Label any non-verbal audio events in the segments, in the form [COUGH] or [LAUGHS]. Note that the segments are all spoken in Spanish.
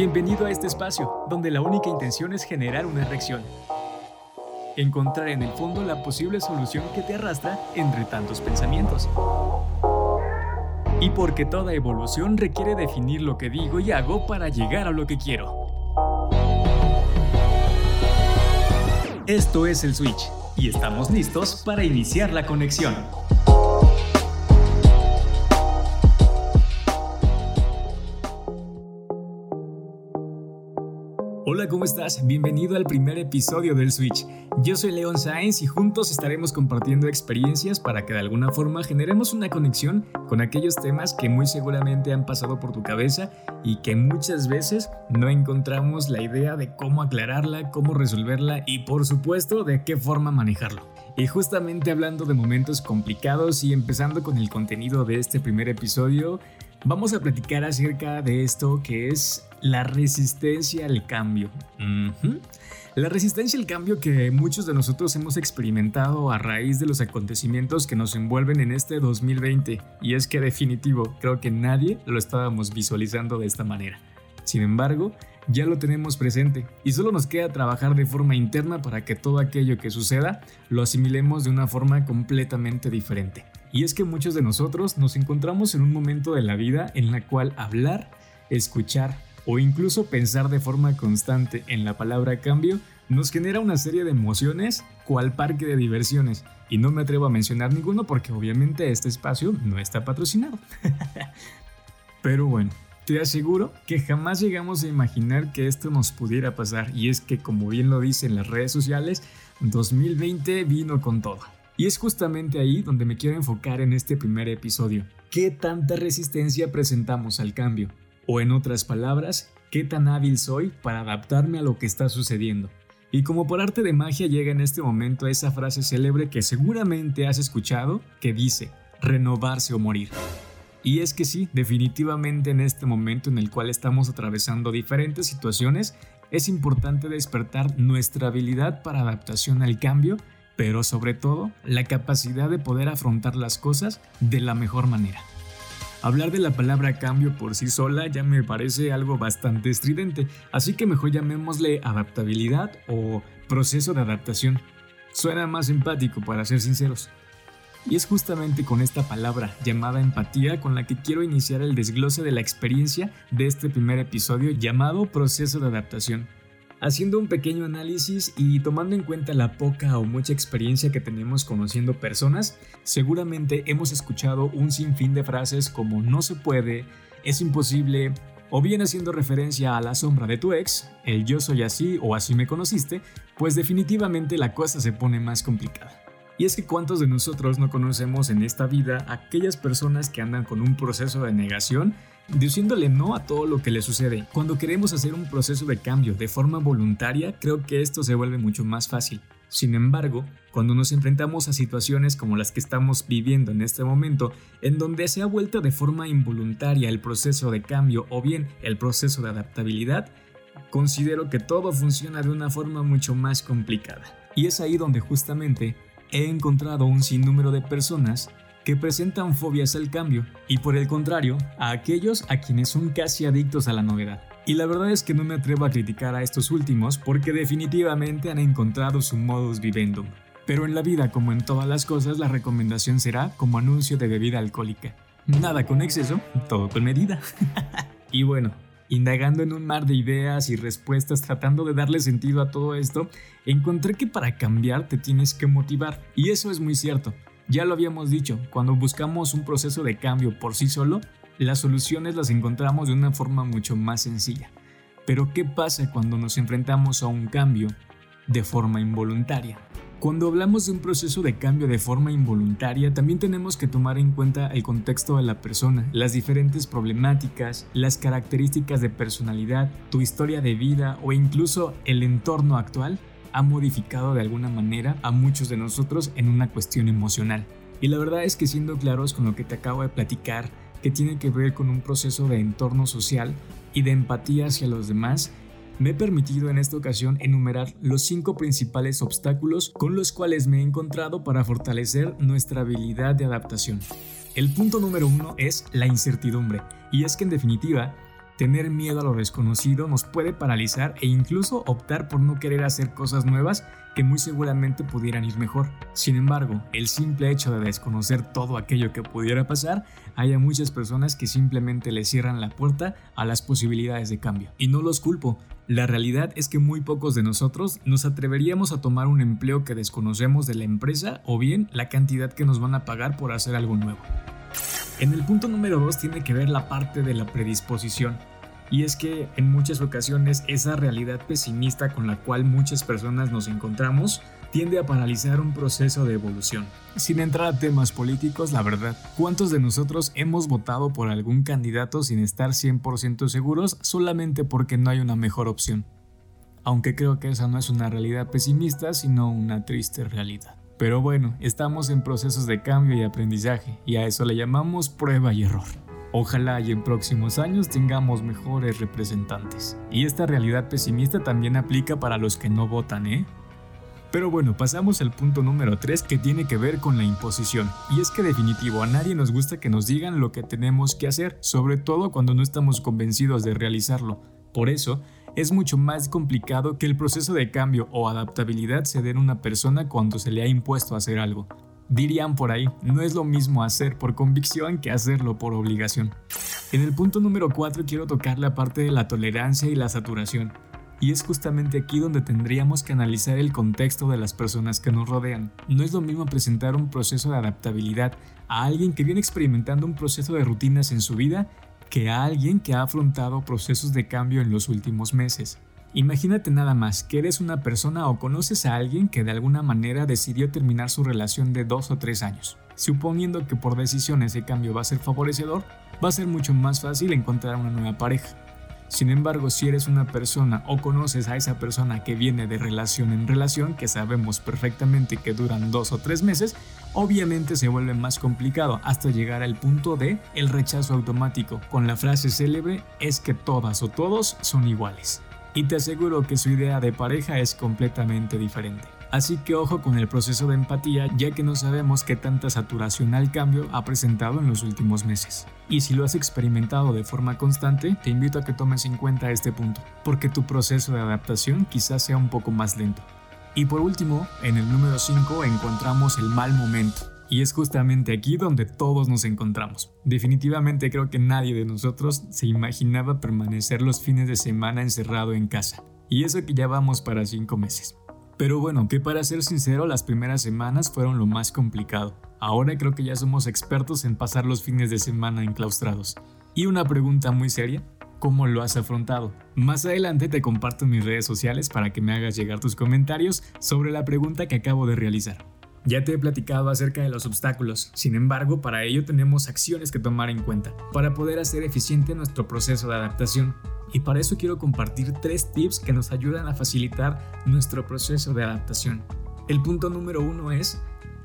Bienvenido a este espacio, donde la única intención es generar una reacción. Encontrar en el fondo la posible solución que te arrastra entre tantos pensamientos. Y porque toda evolución requiere definir lo que digo y hago para llegar a lo que quiero. Esto es el Switch y estamos listos para iniciar la conexión. ¿Cómo estás? Bienvenido al primer episodio del Switch. Yo soy Leon Sainz y juntos estaremos compartiendo experiencias para que de alguna forma generemos una conexión con aquellos temas que muy seguramente han pasado por tu cabeza y que muchas veces no encontramos la idea de cómo aclararla, cómo resolverla y por supuesto de qué forma manejarlo. Y justamente hablando de momentos complicados y empezando con el contenido de este primer episodio, vamos a platicar acerca de esto que es la resistencia al cambio. La resistencia al cambio que muchos de nosotros hemos experimentado a raíz de los acontecimientos que nos envuelven en este 2020. Y es que definitivo, creo que nadie lo estábamos visualizando de esta manera. Sin embargo, ya lo tenemos presente y solo nos queda trabajar de forma interna para que todo aquello que suceda lo asimilemos de una forma completamente diferente. Y es que muchos de nosotros nos encontramos en un momento de la vida en la cual hablar, escuchar, o incluso pensar de forma constante en la palabra cambio nos genera una serie de emociones cual parque de diversiones. Y no me atrevo a mencionar ninguno porque obviamente este espacio no está patrocinado. [LAUGHS] Pero bueno, te aseguro que jamás llegamos a imaginar que esto nos pudiera pasar. Y es que como bien lo dicen las redes sociales, 2020 vino con todo. Y es justamente ahí donde me quiero enfocar en este primer episodio. ¿Qué tanta resistencia presentamos al cambio? O en otras palabras, ¿qué tan hábil soy para adaptarme a lo que está sucediendo? Y como por arte de magia llega en este momento esa frase célebre que seguramente has escuchado, que dice, renovarse o morir. Y es que sí, definitivamente en este momento en el cual estamos atravesando diferentes situaciones, es importante despertar nuestra habilidad para adaptación al cambio, pero sobre todo la capacidad de poder afrontar las cosas de la mejor manera. Hablar de la palabra cambio por sí sola ya me parece algo bastante estridente, así que mejor llamémosle adaptabilidad o proceso de adaptación. Suena más empático para ser sinceros. Y es justamente con esta palabra llamada empatía con la que quiero iniciar el desglose de la experiencia de este primer episodio llamado proceso de adaptación. Haciendo un pequeño análisis y tomando en cuenta la poca o mucha experiencia que tenemos conociendo personas, seguramente hemos escuchado un sinfín de frases como no se puede, es imposible, o bien haciendo referencia a la sombra de tu ex, el yo soy así o así me conociste, pues definitivamente la cosa se pone más complicada. Y es que cuántos de nosotros no conocemos en esta vida aquellas personas que andan con un proceso de negación diciéndole no a todo lo que le sucede. Cuando queremos hacer un proceso de cambio de forma voluntaria, creo que esto se vuelve mucho más fácil. Sin embargo, cuando nos enfrentamos a situaciones como las que estamos viviendo en este momento, en donde se ha vuelto de forma involuntaria el proceso de cambio o bien el proceso de adaptabilidad, considero que todo funciona de una forma mucho más complicada. Y es ahí donde justamente he encontrado un sinnúmero de personas que presentan fobias al cambio y por el contrario a aquellos a quienes son casi adictos a la novedad. Y la verdad es que no me atrevo a criticar a estos últimos porque definitivamente han encontrado su modus vivendum. Pero en la vida, como en todas las cosas, la recomendación será como anuncio de bebida alcohólica. Nada con exceso, todo con medida. [LAUGHS] y bueno, indagando en un mar de ideas y respuestas, tratando de darle sentido a todo esto, encontré que para cambiar te tienes que motivar. Y eso es muy cierto. Ya lo habíamos dicho, cuando buscamos un proceso de cambio por sí solo, las soluciones las encontramos de una forma mucho más sencilla. Pero ¿qué pasa cuando nos enfrentamos a un cambio de forma involuntaria? Cuando hablamos de un proceso de cambio de forma involuntaria, también tenemos que tomar en cuenta el contexto de la persona, las diferentes problemáticas, las características de personalidad, tu historia de vida o incluso el entorno actual ha modificado de alguna manera a muchos de nosotros en una cuestión emocional. Y la verdad es que siendo claros con lo que te acabo de platicar, que tiene que ver con un proceso de entorno social y de empatía hacia los demás, me he permitido en esta ocasión enumerar los cinco principales obstáculos con los cuales me he encontrado para fortalecer nuestra habilidad de adaptación. El punto número uno es la incertidumbre, y es que en definitiva, Tener miedo a lo desconocido nos puede paralizar e incluso optar por no querer hacer cosas nuevas que muy seguramente pudieran ir mejor. Sin embargo, el simple hecho de desconocer todo aquello que pudiera pasar, hay a muchas personas que simplemente le cierran la puerta a las posibilidades de cambio. Y no los culpo, la realidad es que muy pocos de nosotros nos atreveríamos a tomar un empleo que desconocemos de la empresa o bien la cantidad que nos van a pagar por hacer algo nuevo. En el punto número 2 tiene que ver la parte de la predisposición. Y es que en muchas ocasiones esa realidad pesimista con la cual muchas personas nos encontramos tiende a paralizar un proceso de evolución. Sin entrar a temas políticos, la verdad, ¿cuántos de nosotros hemos votado por algún candidato sin estar 100% seguros solamente porque no hay una mejor opción? Aunque creo que esa no es una realidad pesimista, sino una triste realidad. Pero bueno, estamos en procesos de cambio y aprendizaje, y a eso le llamamos prueba y error. Ojalá y en próximos años tengamos mejores representantes. Y esta realidad pesimista también aplica para los que no votan, ¿eh? Pero bueno, pasamos al punto número 3 que tiene que ver con la imposición. Y es que definitivo, a nadie nos gusta que nos digan lo que tenemos que hacer, sobre todo cuando no estamos convencidos de realizarlo. Por eso, es mucho más complicado que el proceso de cambio o adaptabilidad se dé en una persona cuando se le ha impuesto hacer algo. Dirían por ahí, no es lo mismo hacer por convicción que hacerlo por obligación. En el punto número 4 quiero tocar la parte de la tolerancia y la saturación. Y es justamente aquí donde tendríamos que analizar el contexto de las personas que nos rodean. No es lo mismo presentar un proceso de adaptabilidad a alguien que viene experimentando un proceso de rutinas en su vida que a alguien que ha afrontado procesos de cambio en los últimos meses. Imagínate nada más que eres una persona o conoces a alguien que de alguna manera decidió terminar su relación de dos o tres años. Suponiendo que por decisión ese cambio va a ser favorecedor, va a ser mucho más fácil encontrar una nueva pareja. Sin embargo, si eres una persona o conoces a esa persona que viene de relación en relación, que sabemos perfectamente que duran dos o tres meses, obviamente se vuelve más complicado hasta llegar al punto de el rechazo automático, con la frase célebre es que todas o todos son iguales y te aseguro que su idea de pareja es completamente diferente. Así que ojo con el proceso de empatía ya que no sabemos qué tanta saturación al cambio ha presentado en los últimos meses. Y si lo has experimentado de forma constante, te invito a que tomes en cuenta este punto, porque tu proceso de adaptación quizás sea un poco más lento. Y por último, en el número 5 encontramos el mal momento. Y es justamente aquí donde todos nos encontramos. Definitivamente creo que nadie de nosotros se imaginaba permanecer los fines de semana encerrado en casa. Y eso que ya vamos para 5 meses. Pero bueno, que para ser sincero, las primeras semanas fueron lo más complicado. Ahora creo que ya somos expertos en pasar los fines de semana enclaustrados. Y una pregunta muy seria, ¿cómo lo has afrontado? Más adelante te comparto mis redes sociales para que me hagas llegar tus comentarios sobre la pregunta que acabo de realizar. Ya te he platicado acerca de los obstáculos, sin embargo, para ello tenemos acciones que tomar en cuenta para poder hacer eficiente nuestro proceso de adaptación. Y para eso quiero compartir tres tips que nos ayudan a facilitar nuestro proceso de adaptación. El punto número uno es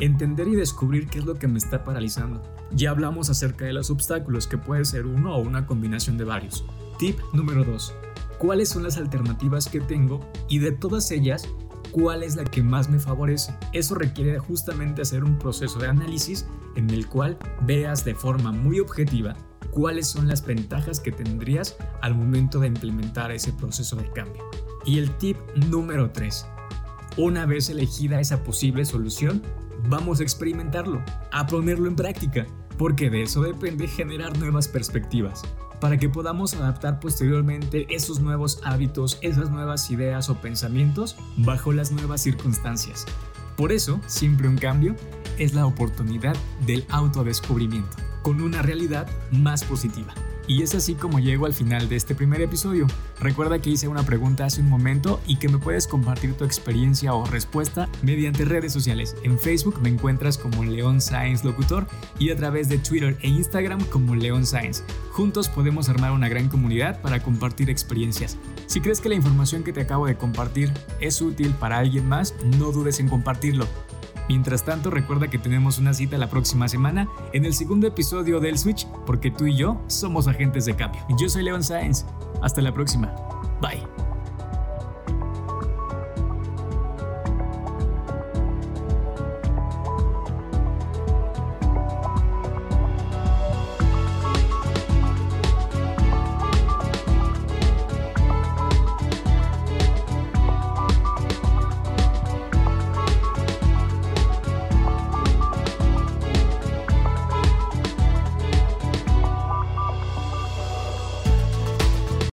entender y descubrir qué es lo que me está paralizando. Ya hablamos acerca de los obstáculos, que puede ser uno o una combinación de varios. Tip número 2. ¿Cuáles son las alternativas que tengo? Y de todas ellas, cuál es la que más me favorece. Eso requiere justamente hacer un proceso de análisis en el cual veas de forma muy objetiva cuáles son las ventajas que tendrías al momento de implementar ese proceso de cambio. Y el tip número 3. Una vez elegida esa posible solución, vamos a experimentarlo, a ponerlo en práctica, porque de eso depende generar nuevas perspectivas para que podamos adaptar posteriormente esos nuevos hábitos, esas nuevas ideas o pensamientos bajo las nuevas circunstancias. Por eso, siempre un cambio es la oportunidad del autodescubrimiento, con una realidad más positiva. Y es así como llego al final de este primer episodio. Recuerda que hice una pregunta hace un momento y que me puedes compartir tu experiencia o respuesta mediante redes sociales. En Facebook me encuentras como León Science Locutor y a través de Twitter e Instagram como León Science. Juntos podemos armar una gran comunidad para compartir experiencias. Si crees que la información que te acabo de compartir es útil para alguien más, no dudes en compartirlo. Mientras tanto, recuerda que tenemos una cita la próxima semana en el segundo episodio del Switch, porque tú y yo somos agentes de cambio. Yo soy Leon Sáenz. Hasta la próxima. Bye.